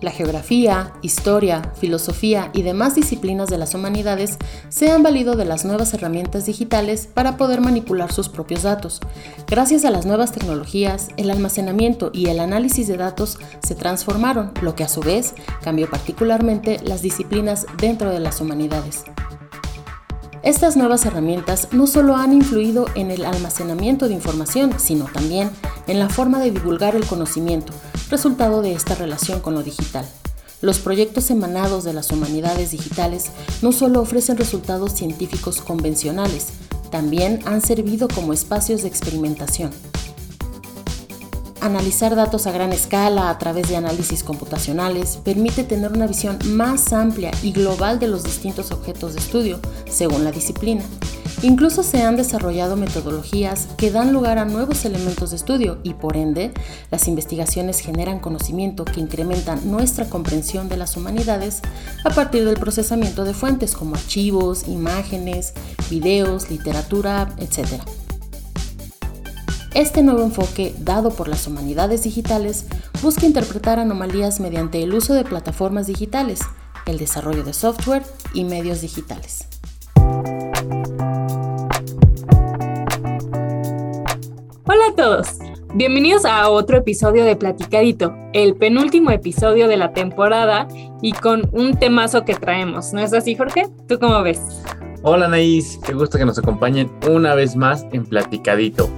La geografía, historia, filosofía y demás disciplinas de las humanidades se han valido de las nuevas herramientas digitales para poder manipular sus propios datos. Gracias a las nuevas tecnologías, el almacenamiento y el análisis de datos se transformaron, lo que a su vez cambió particularmente las disciplinas dentro de las humanidades. Estas nuevas herramientas no solo han influido en el almacenamiento de información, sino también en la forma de divulgar el conocimiento, resultado de esta relación con lo digital. Los proyectos emanados de las humanidades digitales no solo ofrecen resultados científicos convencionales, también han servido como espacios de experimentación. Analizar datos a gran escala a través de análisis computacionales permite tener una visión más amplia y global de los distintos objetos de estudio, según la disciplina. Incluso se han desarrollado metodologías que dan lugar a nuevos elementos de estudio y por ende las investigaciones generan conocimiento que incrementan nuestra comprensión de las humanidades a partir del procesamiento de fuentes como archivos, imágenes, videos, literatura, etc. Este nuevo enfoque, dado por las humanidades digitales, busca interpretar anomalías mediante el uso de plataformas digitales, el desarrollo de software y medios digitales. Hola a todos, bienvenidos a otro episodio de Platicadito, el penúltimo episodio de la temporada y con un temazo que traemos, ¿no es así Jorge? ¿Tú cómo ves? Hola Naís, qué gusto que nos acompañen una vez más en Platicadito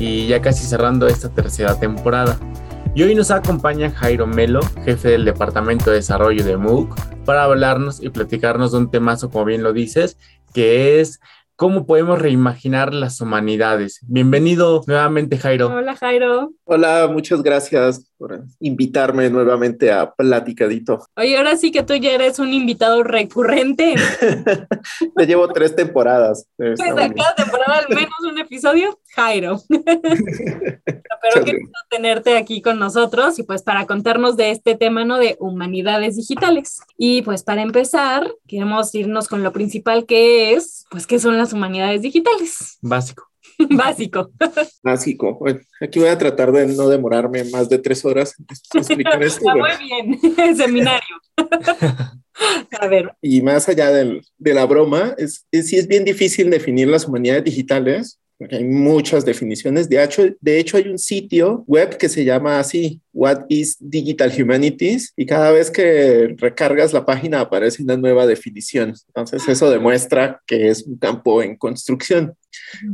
y ya casi cerrando esta tercera temporada. Y hoy nos acompaña Jairo Melo, jefe del Departamento de Desarrollo de MOOC, para hablarnos y platicarnos de un temazo, como bien lo dices, que es cómo podemos reimaginar las humanidades. Bienvenido nuevamente, Jairo. Hola, Jairo. Hola, muchas gracias por invitarme nuevamente a Platicadito. Oye, ahora sí que tú ya eres un invitado recurrente. Te llevo tres temporadas. Pues a cada temporada al menos un episodio, Jairo. Pero qué gusto tenerte aquí con nosotros y pues para contarnos de este tema, ¿no? De humanidades digitales. Y pues para empezar, queremos irnos con lo principal que es, pues, ¿qué son las humanidades digitales. Básico. Básico. Básico. Bueno, aquí voy a tratar de no demorarme más de tres horas en explicar esto. muy bien, seminario. a ver. Y más allá de la broma, es, es, sí es bien difícil definir las humanidades digitales porque hay muchas definiciones. De hecho, de hecho, hay un sitio web que se llama así, What is Digital Humanities? Y cada vez que recargas la página aparece una nueva definición. Entonces, eso demuestra que es un campo en construcción.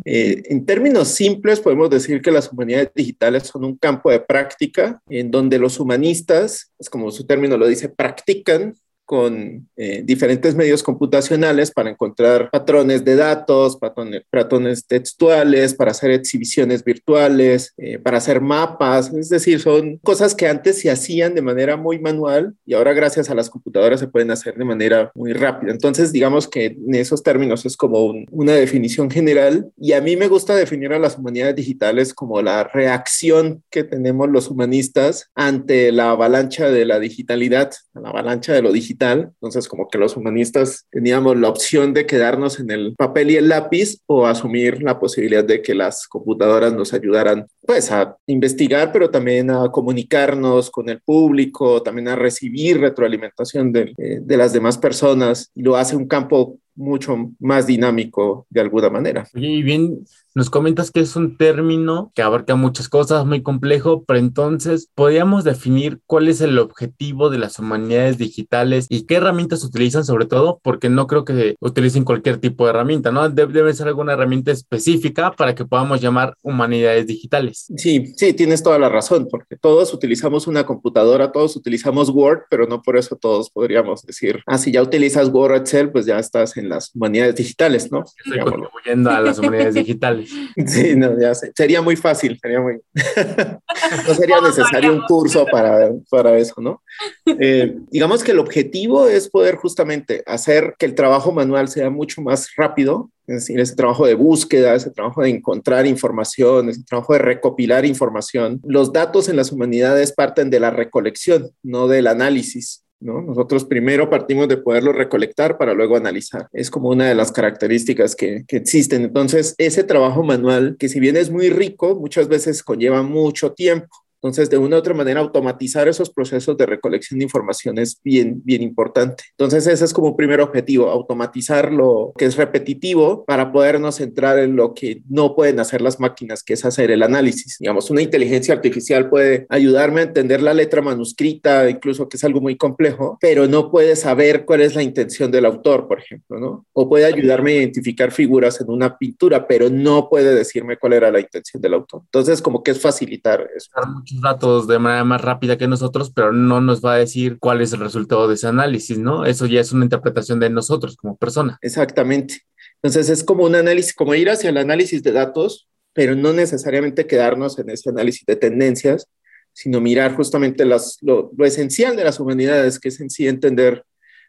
Eh, en términos simples, podemos decir que las humanidades digitales son un campo de práctica en donde los humanistas, es como su término lo dice, practican con eh, diferentes medios computacionales para encontrar patrones de datos, patrones, textuales, para hacer exhibiciones virtuales, eh, para hacer mapas, es decir, son cosas que antes se hacían de manera muy manual y ahora gracias a las computadoras se pueden hacer de manera muy rápida. Entonces, digamos que en esos términos es como una definición general y a mí me gusta definir a las humanidades digitales como la reacción que tenemos los humanistas ante la avalancha de la digitalidad, la avalancha de lo digital entonces como que los humanistas teníamos la opción de quedarnos en el papel y el lápiz o asumir la posibilidad de que las computadoras nos ayudaran pues a investigar, pero también a comunicarnos con el público, también a recibir retroalimentación de, eh, de las demás personas. Lo hace un campo mucho más dinámico de alguna manera. y bien, nos comentas que es un término que abarca muchas cosas, muy complejo, pero entonces podríamos definir cuál es el objetivo de las humanidades digitales y qué herramientas utilizan sobre todo, porque no creo que utilicen cualquier tipo de herramienta, ¿no? Debe, ser alguna herramienta específica para que podamos llamar humanidades digitales. Sí, sí, tienes toda la razón, porque todos utilizamos una computadora, todos utilizamos Word, pero no por eso todos podríamos decir, ah, si ya utilizas Word Excel, pues ya estás en las humanidades digitales, ¿no? Estoy contribuyendo a las humanidades digitales. Sí, no, ya sé. Sería muy fácil, sería muy... no sería necesario un curso para, para eso, ¿no? Eh, digamos que el objetivo es poder justamente hacer que el trabajo manual sea mucho más rápido, es decir, ese trabajo de búsqueda, ese trabajo de encontrar información, ese trabajo de recopilar información. Los datos en las humanidades parten de la recolección, no del análisis. Nosotros primero partimos de poderlo recolectar para luego analizar. Es como una de las características que, existen. Entonces, ese trabajo manual, que si bien es muy rico, muchas veces conlleva mucho tiempo Entonces, de una u otra manera, automatizar esos procesos de recolección de información es bien, bien importante. Entonces, ese es como un primer objetivo, automatizar lo que es repetitivo para podernos centrar en lo que no pueden hacer las máquinas, que es hacer el análisis. Digamos, una inteligencia artificial puede ayudarme a entender la letra manuscrita, incluso que es algo muy complejo, pero no puede saber cuál es la intención del autor, por ejemplo, ¿no? O puede ayudarme a identificar figuras en una pintura, pero no puede decirme cuál era la intención del autor. Entonces, como que es facilitar eso. Muchos datos de manera más rápida que nosotros, pero no nos va a decir cuál es el resultado de ese análisis, ¿no? Eso ya es una interpretación de nosotros como persona. Exactamente. Entonces, es como un análisis, como ir hacia el análisis de datos, pero no necesariamente quedarnos en ese análisis de tendencias, sino mirar justamente las, lo, esencial de las humanidades, que es en sí entender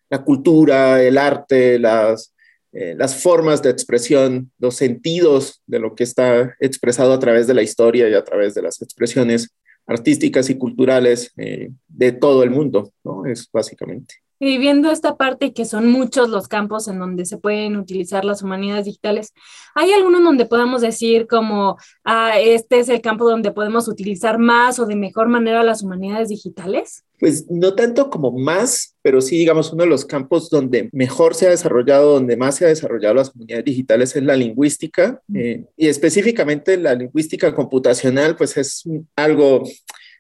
la cultura, el arte, las, eh, las formas de expresión, los sentidos de lo que está expresado a través de la historia y a través de las expresiones artísticas y culturales eh, de todo el mundo, ¿no? Es básicamente. Y viendo esta parte que son muchos los campos en donde se pueden utilizar las humanidades digitales, ¿hay alguno donde podamos decir como, ah, este es el campo donde podemos utilizar más o de mejor manera las humanidades digitales? Pues no tanto como más, pero sí, digamos, uno de los campos donde mejor se ha desarrollado, donde más se ha desarrollado las humanidades digitales es la lingüística, eh, y específicamente la lingüística computacional, pues es algo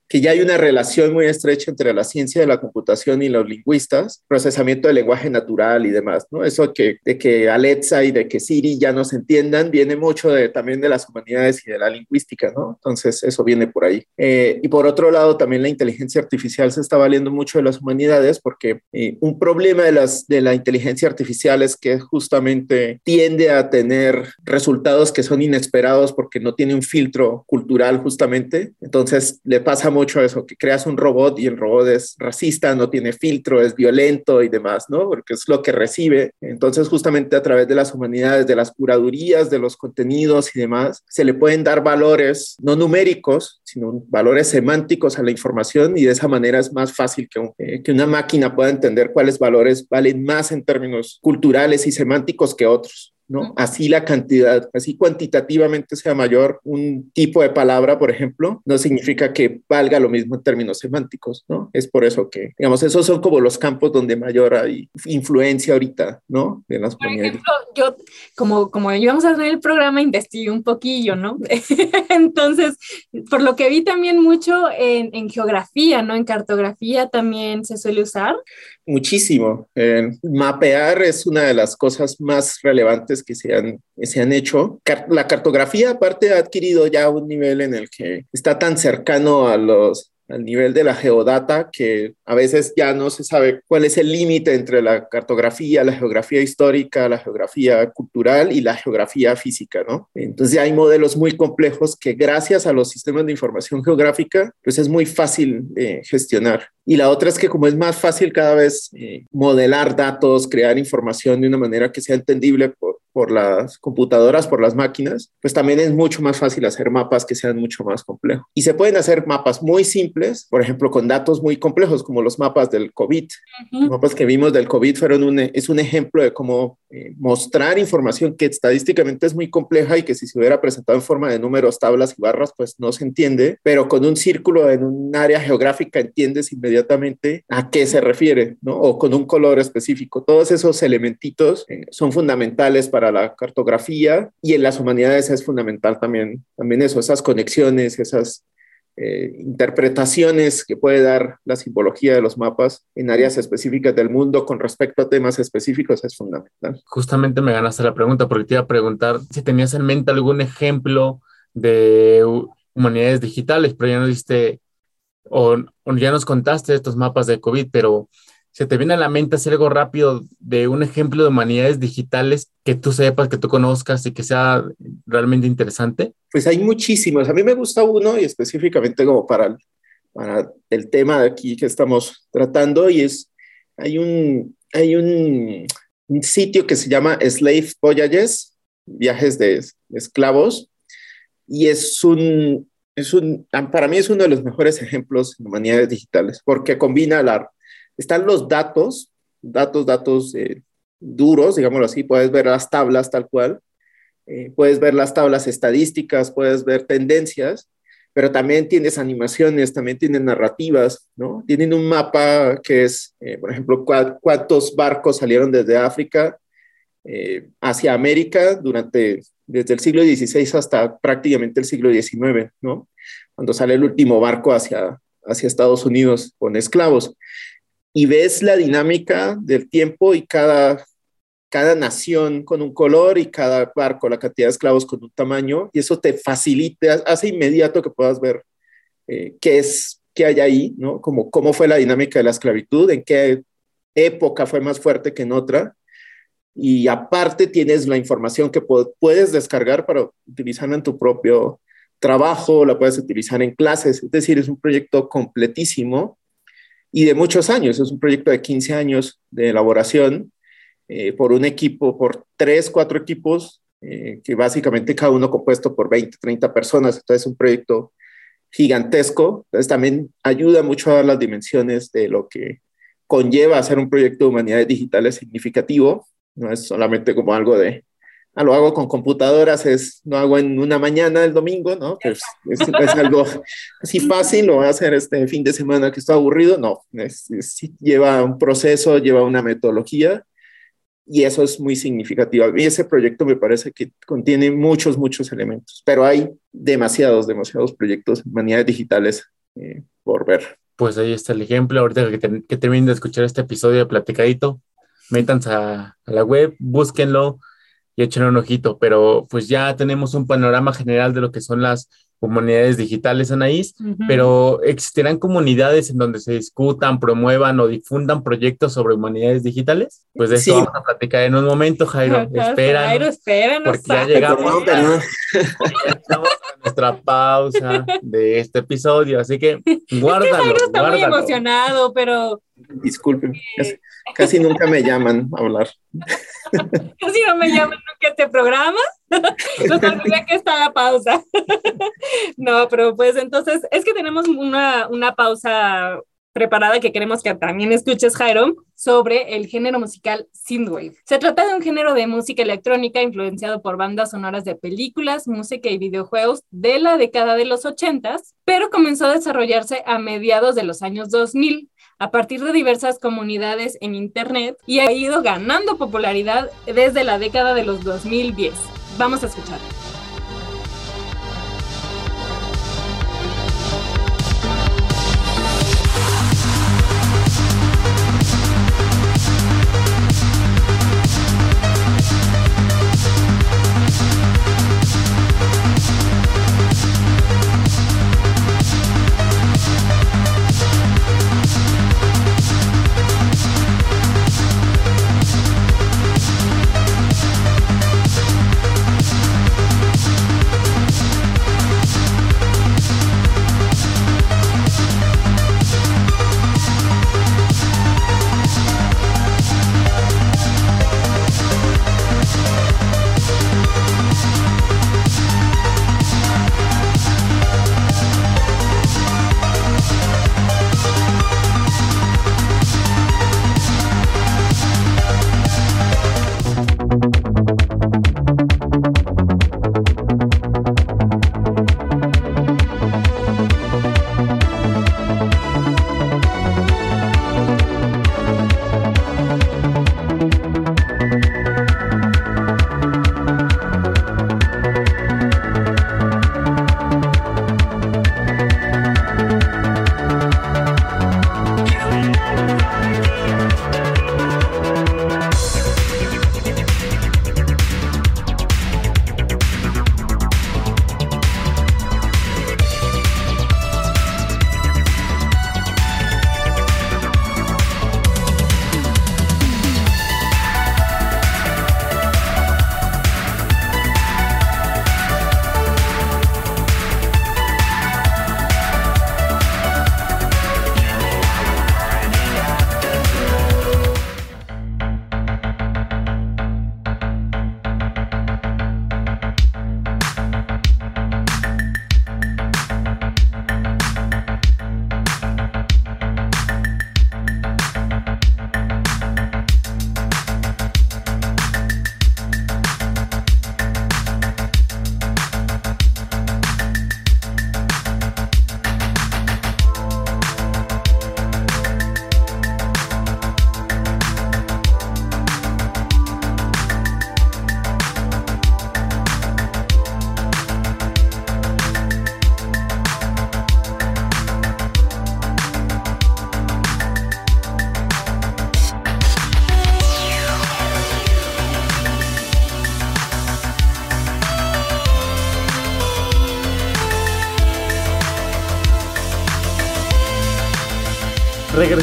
que ya hay una relación muy estrecha entre la ciencia de la computación y los lingüistas, procesamiento del lenguaje natural y demás, ¿no? Eso que, de que Alexa y de que Siri ya no se entiendan, viene mucho de, también de las humanidades y de la lingüística, ¿no? Entonces, eso viene por ahí. Eh, y por otro lado, también la inteligencia artificial se está valiendo mucho de las humanidades porque eh, un problema de, las, de la inteligencia artificial es que justamente tiende a tener resultados que son inesperados porque no tiene un filtro cultural justamente. Entonces, le pasa mucho eso, que creas un robot y el robot es racista, no tiene filtro, es violento y demás, ¿no? Porque es lo que recibe. Entonces, justamente a través de las humanidades, de las curadurías, de los contenidos y demás, se le pueden dar valores no numéricos, sino valores semánticos a la información y de esa manera es más fácil que, eh, que una máquina pueda entender cuáles valores valen más en términos culturales y semánticos que otros. ¿No? Así la cantidad, así cuantitativamente sea mayor un tipo de palabra, por ejemplo, no significa que valga lo mismo en términos semánticos, ¿no? Es por eso que, digamos, esos son como los campos donde mayor hay influencia ahorita, ¿no? De las por ejemplo, yo, como, como íbamos a hacer el programa, investigué un poquillo, ¿no? Entonces, por lo que vi también mucho en, en geografía, ¿no? En cartografía también se suele usar. Muchísimo. Eh, mapear es una de las cosas más relevantes que se han, se han hecho. la cartografía aparte ha adquirido ya un nivel en el que está tan cercano a los al nivel de la geodata, que a veces ya no se sabe cuál es el límite entre la cartografía, la geografía histórica, la geografía cultural y la geografía física, ¿no? Entonces hay modelos muy complejos que gracias a los sistemas de información geográfica, pues es muy fácil eh, gestionar. Y la otra es que como es más fácil cada vez eh, modelar datos, crear información de una manera que sea entendible por, por las computadoras, por las máquinas, pues también es mucho más fácil hacer mapas que sean mucho más complejos. Y se pueden hacer mapas muy simples, por ejemplo, con datos muy complejos, como los mapas del COVID. Los mapas que vimos del COVID fueron un, es un ejemplo de cómo eh, mostrar información que estadísticamente es muy compleja y que si se hubiera presentado en forma de números, tablas y barras, pues no se entiende, pero con un círculo en un área geográfica entiendes inmediatamente a qué se refiere, ¿no? O con un color específico. Todos esos elementitos eh, son fundamentales para la cartografía y en las humanidades es fundamental también, también eso, esas conexiones, esas eh, interpretaciones que puede dar la simbología de los mapas en áreas específicas del mundo con respecto a temas específicos es fundamental. Justamente me ganaste la pregunta porque te iba a preguntar si tenías en mente algún ejemplo de humanidades digitales, pero ya no diste o ya nos contaste estos mapas de COVID, pero ¿Se te viene a la mente hacer algo rápido de un ejemplo de humanidades digitales que tú sepas, que tú conozcas y que sea realmente interesante? Pues hay muchísimos. A mí me gusta uno y específicamente como para el, para el tema de aquí que estamos tratando y es, hay un, hay un, un sitio que se llama Slave Voyages, viajes de, de esclavos, y es un, es un, para mí es uno de los mejores ejemplos de humanidades digitales, porque combina la están los datos, datos, datos eh, duros, digámoslo así, puedes ver las tablas tal cual, eh, puedes ver las tablas estadísticas, puedes ver tendencias, pero también tienes animaciones, también tienen narrativas, ¿no? Tienen un mapa que es, eh, por ejemplo, cuántos barcos salieron desde África hacia América durante, desde el siglo XVI hasta prácticamente el siglo XIX, ¿no? Cuando sale el último barco hacia, hacia Estados Unidos con esclavos. Y ves la dinámica del tiempo y cada cada nación con un color y cada barco, la cantidad de esclavos con un tamaño, y eso te facilita, hace inmediato que puedas ver eh, qué es, qué hay ahí, ¿no? Como cómo fue la dinámica de la esclavitud, en qué época fue más fuerte que en otra. Y aparte tienes la información que puedes descargar para utilizarla en tu propio trabajo, la puedes utilizar en clases, es decir, es un proyecto completísimo y de muchos años, es un proyecto de 15 años de elaboración eh, por un equipo, por tres, cuatro equipos, eh, que básicamente cada uno compuesto por 20, 30 personas. Entonces es un proyecto gigantesco. Entonces también ayuda mucho a dar las dimensiones de lo que conlleva hacer un proyecto de humanidades digitales significativo. No es solamente como algo de, ah, lo hago con computadoras, es, no hago en una mañana el domingo, ¿no? es, algo así fácil, lo voy a hacer este fin de semana que está aburrido. No, lleva un proceso, lleva una metodología y eso es muy significativo. Y ese proyecto me parece que contiene muchos, muchos elementos, pero hay demasiados, demasiados proyectos, humanidades digitales eh, por ver. Pues ahí está el ejemplo. Ahorita que, que terminen de escuchar este episodio de Platicadito, métanse a, a la web, búsquenlo y echen un ojito. Pero pues ya tenemos un panorama general de lo que son las comunidades digitales, Anaís, pero ¿existirán comunidades en donde se discutan, promuevan o difundan proyectos sobre humanidades digitales? Pues de eso vamos a platicar en un momento, Jairo. espera. Jairo, espera, porque ya llegamos, a, nuestra pausa de este episodio, así que guárdalo. Jairo está muy emocionado, pero... Disculpen, casi nunca me llaman a hablar. Casi no me llaman nunca a este programa. No olvidé que pausa. No, pero pues entonces es que tenemos una, una pausa preparada que queremos que también escuches, Jairo, sobre el género musical synthwave. Se trata de un género de música electrónica influenciado por bandas sonoras de películas, música y videojuegos de la década de los 80, pero comenzó a desarrollarse a mediados de los años 2000 a partir de diversas comunidades en Internet y ha ido ganando popularidad desde la década de los 2010. Vamos a escuchar.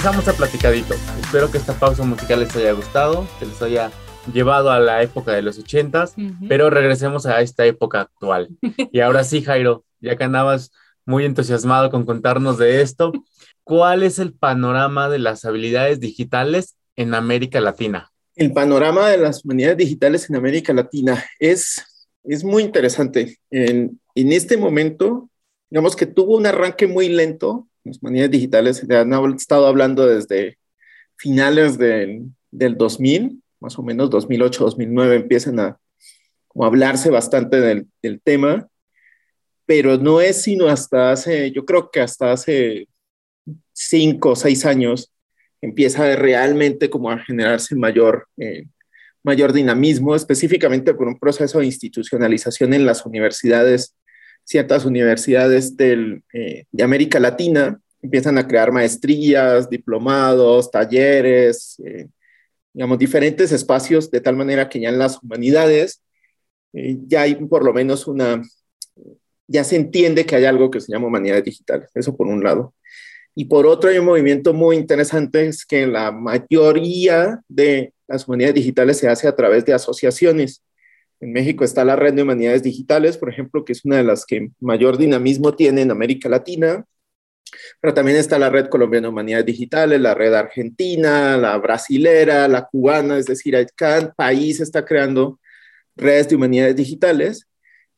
Regresamos a Platicadito. Espero que esta pausa musical les haya gustado, que les haya llevado a la época de los ochentas, pero regresemos a esta época actual. Y ahora sí, Jairo, ya que andabas muy entusiasmado con contarnos de esto, ¿cuál es el panorama de las habilidades digitales en América Latina? El panorama de las humanidades digitales en América Latina es, es muy interesante. En, en este momento, digamos que tuvo un arranque muy lento. Las humanidades digitales se han estado hablando desde finales del, del 2000, más o menos 2008, 2009, empiezan a hablarse bastante del, del tema pero no es sino hasta hace, yo creo que hasta hace cinco o seis años empieza realmente como a generarse mayor, eh, mayor dinamismo, específicamente por un proceso de institucionalización en las universidades, ciertas universidades eh, de América Latina empiezan a crear maestrías, diplomados, talleres, eh, digamos, diferentes espacios, de tal manera que ya en las humanidades ya hay por lo menos una, ya se entiende que hay algo que se llama humanidades digitales, eso por un lado. Y por otro hay un movimiento muy interesante, es que la mayoría de las humanidades digitales se hace a través de asociaciones. En México está la red de humanidades digitales, por ejemplo, que es una de las que mayor dinamismo tiene en América Latina, pero también está la red colombiana de humanidades digitales, la red argentina, la brasilera, la cubana, es decir, cada país está creando redes de humanidades digitales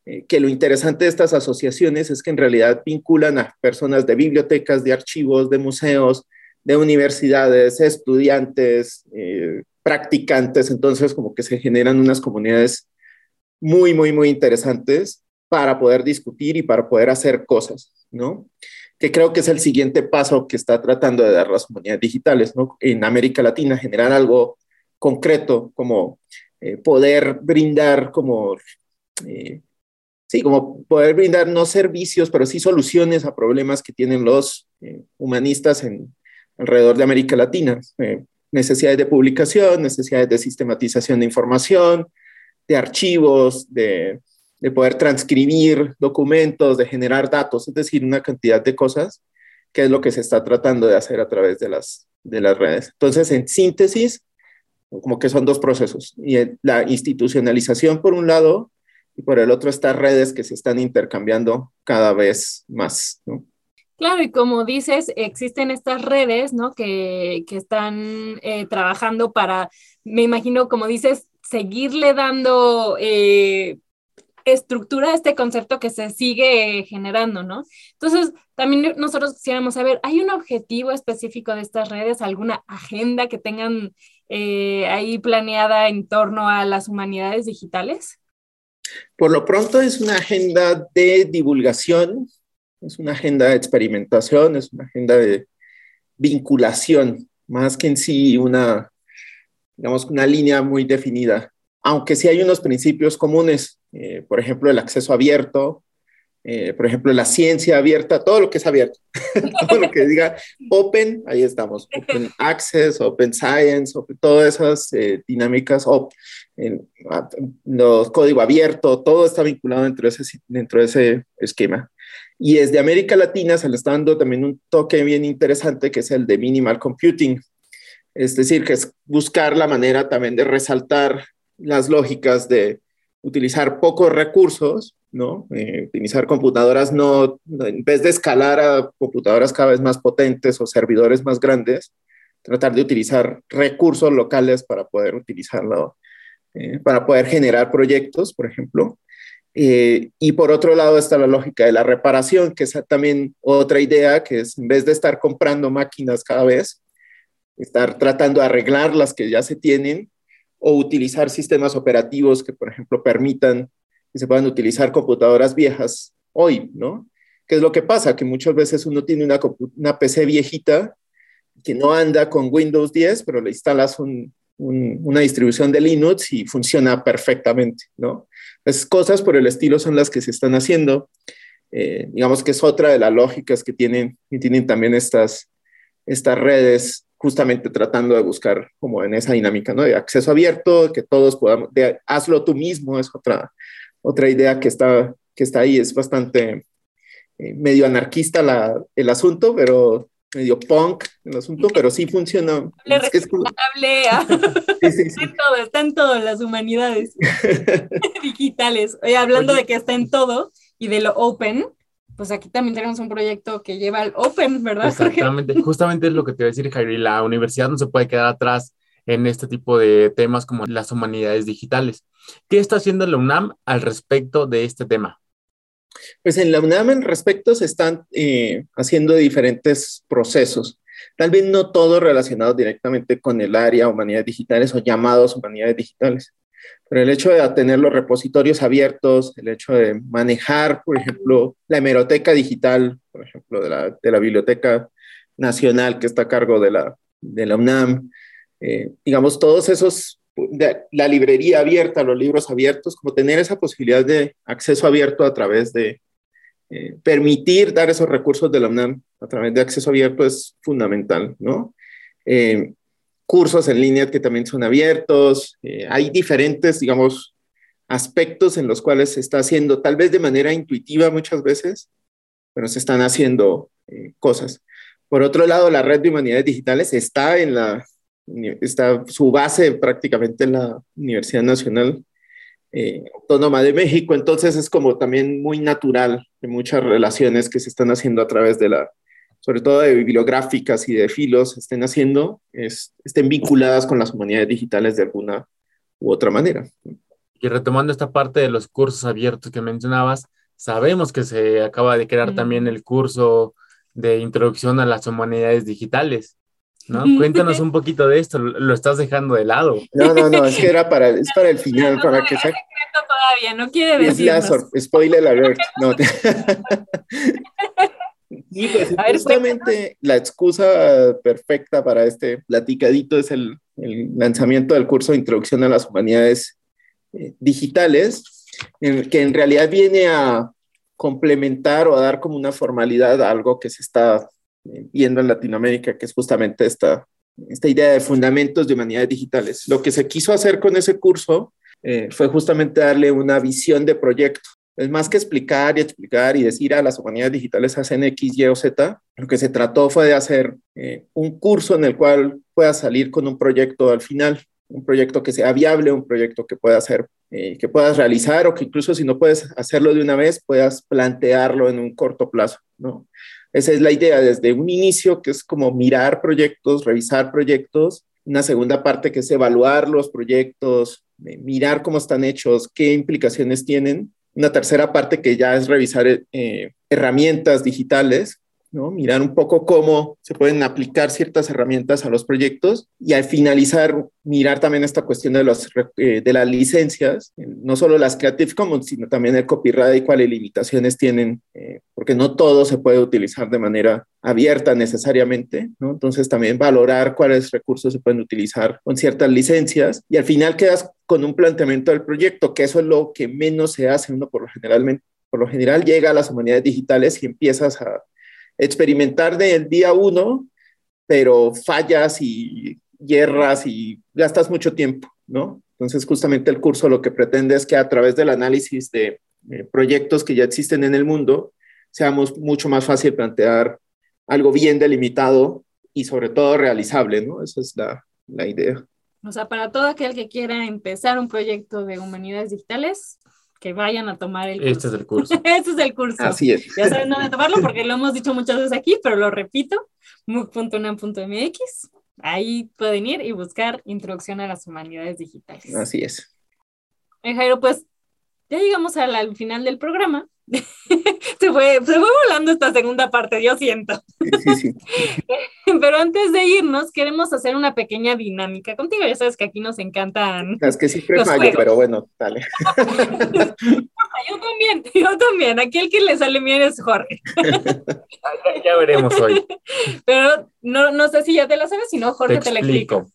eh, que lo interesante de estas asociaciones es que en realidad vinculan a personas de bibliotecas, de archivos, de museos, de universidades, estudiantes, eh, practicantes, entonces como que se generan unas comunidades muy, muy, muy interesantes para poder discutir y para poder hacer cosas, ¿no? Que creo que es el siguiente paso que está tratando de dar las comunidades digitales, ¿no? En América Latina, generar algo concreto como eh, poder brindar como sí, como poder brindar no servicios, pero sí soluciones a problemas que tienen los eh, humanistas en, alrededor de América Latina. Eh, necesidades de publicación, necesidades de sistematización de información, de archivos, de, de, poder transcribir documentos, de generar datos, es decir, una cantidad de cosas que es lo que se está tratando de hacer a través de las, de las redes. Entonces, en síntesis, como que son dos procesos. Y la institucionalización, por un lado, y por el otro estas redes que se están intercambiando cada vez más. Claro, y como dices, existen estas redes, ¿no? Que, que están eh, trabajando para, me imagino, como dices, seguirle dando eh, estructura a este concepto que se sigue generando, ¿no? Entonces, también nosotros quisiéramos saber, ¿hay un objetivo específico de estas redes, alguna agenda que tengan eh, ahí planeada en torno a las humanidades digitales? Por lo pronto es una agenda de divulgación, es una agenda de experimentación, es una agenda de vinculación, más que en sí una, digamos, una línea muy definida. Aunque sí hay unos principios comunes, eh, por ejemplo, el acceso abierto, eh, por ejemplo, la ciencia abierta, todo lo que es abierto, todo lo que diga open, ahí estamos, open access, open science, todas esas eh, dinámicas, los código abierto, todo está vinculado dentro de, ese, dentro de ese esquema. Y desde América Latina se le está dando también un toque bien interesante que es el de minimal computing, es decir, que es buscar la manera también de resaltar las lógicas de utilizar pocos recursos ¿no? Eh, utilizar computadoras no, en vez de escalar a computadoras cada vez más potentes o servidores más grandes, tratar de utilizar recursos locales para poder utilizarlo, eh, para poder generar proyectos, por ejemplo. Eh, y por otro lado está la lógica de la reparación, que es también otra idea, que es en vez de estar comprando máquinas cada vez, estar tratando de arreglar las que ya se tienen o utilizar sistemas operativos que, por ejemplo, permitan que se puedan utilizar computadoras viejas hoy, ¿no? ¿Qué es lo que pasa? Que muchas veces uno tiene una, una PC viejita que no anda con Windows 10, pero le instalas una distribución de Linux y funciona perfectamente, ¿no? Esas cosas por el estilo son las que se están haciendo. Eh, digamos que es otra de las lógicas que tienen, y tienen también estas, estas redes justamente tratando de buscar como en esa dinámica, ¿no? De acceso abierto, que todos podamos, de hazlo tú mismo, es otra, otra idea que está, que está ahí. Es bastante eh, medio anarquista la, el asunto, pero medio punk el asunto, pero sí funciona. Es es... sí, sí, sí. Está en todo, está en todo, las humanidades digitales. Oye, hablando de que está en todo y de lo open, pues aquí también tenemos un proyecto que lleva al Open, ¿verdad? Exactamente, justamente es lo que te voy a decir, Jairi, la universidad no se puede quedar atrás en este tipo de temas como las humanidades digitales. ¿Qué está haciendo la UNAM al respecto de este tema? Pues en la UNAM en respecto se están eh, haciendo diferentes procesos, tal vez no todos relacionados directamente con el área humanidades digitales o llamados humanidades digitales, pero el hecho de tener los repositorios abiertos, el hecho de manejar, por ejemplo, la hemeroteca digital, por ejemplo, de la, de la Biblioteca Nacional que está a cargo de la, de la UNAM, eh, digamos, todos esos, la librería abierta, los libros abiertos, como tener esa posibilidad de acceso abierto a través de, eh, permitir dar esos recursos de la UNAM a través de acceso abierto es fundamental, ¿no? Eh, cursos en línea que también son abiertos, hay diferentes, digamos, aspectos en los cuales se está haciendo, tal vez de manera intuitiva muchas veces, pero se están haciendo cosas. Por otro lado, la red de humanidades digitales está en la está su base prácticamente en la Universidad Nacional eh, Autónoma de México, entonces es como también muy natural de muchas relaciones que se están haciendo a través de la, sobre todo de bibliográficas y de filos, estén haciendo, estén vinculadas con las humanidades digitales de alguna u otra manera. Y retomando esta parte de los cursos abiertos que mencionabas, sabemos que se acaba de crear también el curso de introducción a las humanidades digitales. ¿no? Cuéntanos un poquito de esto, lo estás dejando de lado. No, no, no, es que era para, es para el final, para que sea... todavía, no quiere decir. spoiler alert. No. y pues justamente la excusa perfecta para este platicadito es el, el lanzamiento del curso de Introducción a las Humanidades eh, Digitales, en, que en realidad viene a complementar o a dar como una formalidad a algo que se está viendo en Latinoamérica, que es justamente esta, esta idea de fundamentos de humanidades digitales. Lo que se quiso hacer con ese curso eh, fue justamente darle una visión de proyecto. Es más que explicar y explicar y decir a las humanidades digitales hacen X, Y o Z, lo que se trató fue de hacer eh, un curso en el cual puedas salir con un proyecto al final, un proyecto que sea viable, un proyecto que pueda ser eh, que puedas realizar o que incluso si no puedes hacerlo de una vez, puedas plantearlo en un corto plazo, ¿no? Esa es la idea desde un inicio, que es como mirar proyectos, revisar proyectos. Una segunda parte que es evaluar los proyectos, eh, mirar cómo están hechos, qué implicaciones tienen. Una tercera parte que ya es revisar eh, herramientas digitales Mirar un poco cómo se pueden aplicar ciertas herramientas a los proyectos y al finalizar mirar también esta cuestión de, los, eh, de las licencias, no solo las Creative Commons, sino también el copyright y cuáles limitaciones tienen, eh, porque no todo se puede utilizar de manera abierta necesariamente, Entonces también valorar cuáles recursos se pueden utilizar con ciertas licencias y al final quedas con un planteamiento del proyecto, que eso es lo que menos se hace. Uno por lo generalmente por lo general llega a las humanidades digitales y empiezas a, experimentar del día uno, pero fallas y hierras y gastas mucho tiempo, ¿no? Entonces, justamente el curso lo que pretende es que a través del análisis de proyectos que ya existen en el mundo, seamos mucho más fácil plantear algo bien delimitado y sobre todo realizable, ¿no? Esa es la, la idea. O sea, para todo aquel que quiera empezar un proyecto de humanidades digitales, que vayan a tomar el curso. Este es el curso. este es el curso. Así es. Ya saben dónde tomarlo porque lo hemos dicho muchas veces aquí, pero lo repito, MOOC.unam.mx. Ahí pueden ir y buscar Introducción a las Humanidades Digitales. Así es. Eh, Jairo, pues ya llegamos al final del programa. se, fue, se fue volando esta segunda parte, yo siento. Sí, sí. Pero antes de irnos, queremos hacer una pequeña dinámica contigo. Ya sabes que aquí nos encantan. Es que siempre fallo, pero bueno, dale. yo también, yo también. Aquí el que le sale bien es Jorge. ya veremos hoy. Pero no, no sé si ya te lo sabes, si no, Jorge te, lo explico.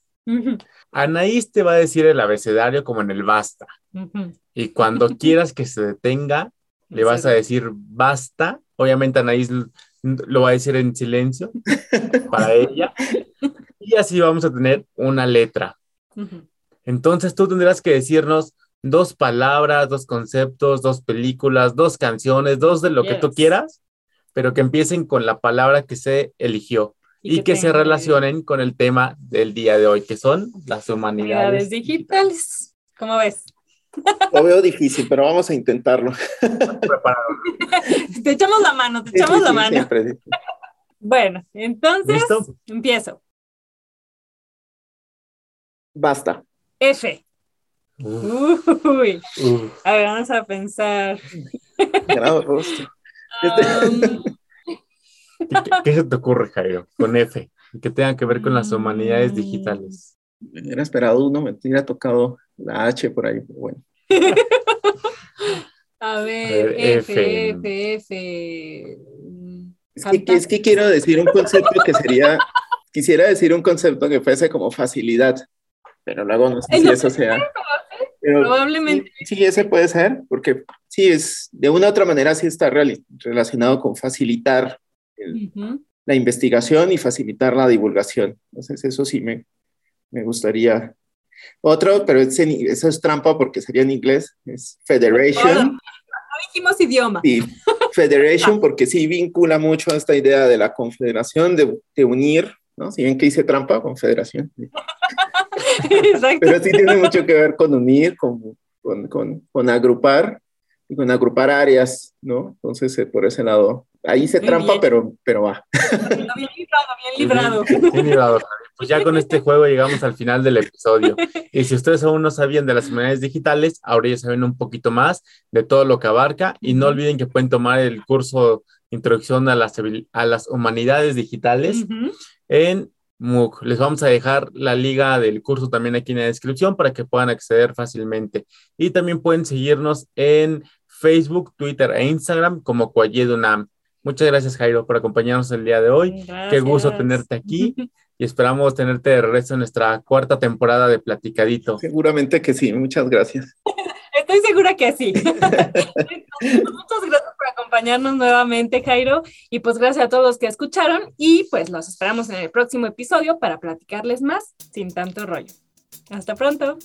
Anaís te va a decir el abecedario como en el basta. Y cuando quieras que se detenga, le vas a decir basta. Obviamente Anaís lo va a decir en silencio para ella. Y así vamos a tener una letra. Entonces tú tendrás que decirnos dos palabras, dos conceptos, dos películas, dos canciones, dos de lo que tú quieras, pero que empiecen con la palabra que se eligió. y, que, se relacionen con el tema del día de hoy, que son las humanidades, digitales. ¿Cómo ves? Lo veo difícil, pero vamos a intentarlo. te echamos la mano, te echamos la mano. Bueno, entonces empiezo. Basta. F. Uy. A ver, vamos a pensar. Grado rostro. ¿Qué, se te ocurre, Jairo, con F? Que tenga que ver con las humanidades digitales. Me hubiera esperado uno, me hubiera tocado la H por ahí, pero bueno. A ver, F, F, F. Es que, es que quiero decir un concepto que sería, quisiera decir un concepto que fuese como facilidad, pero luego no sé si eso sea. Probablemente. Sí, ese puede ser, porque sí, es de una u otra manera sí está relacionado con facilitar la investigación y facilitar la divulgación. Entonces, eso sí me, me gustaría. Otro, pero eso es trampa porque sería en inglés, es Federation. No, dijimos idioma. Sí, Federation, porque sí vincula mucho a esta idea de la confederación, de, de unir, ¿no? Si bien que hice trampa, confederación. Exacto. Pero sí tiene mucho que ver con unir, con, con, con, con agrupar, con agrupar áreas, ¿no? Entonces, eh, por ese lado, ahí se trampa, pero, pero va. Bien librado, bien librado. Bien librado. Pues ya con este juego llegamos al final del episodio. Y si ustedes aún no sabían de las humanidades digitales, ahora ya saben un poquito más de todo lo que abarca. Y no olviden que pueden tomar el curso Introducción a las, a las Humanidades Digitales en MOOC. Les vamos a dejar la liga del curso también aquí en la descripción para que puedan acceder fácilmente. Y también pueden seguirnos en Facebook, Twitter e Instagram como Cuayedunam. Muchas gracias, Jairo, por acompañarnos el día de hoy. Qué gusto tenerte aquí y esperamos tenerte de regreso en nuestra cuarta temporada de Platicadito. Seguramente que sí, muchas gracias. Estoy segura que sí. muchas gracias por acompañarnos nuevamente, Jairo, y pues gracias a todos los que escucharon y pues los esperamos en el próximo episodio para platicarles más sin tanto rollo. Hasta pronto.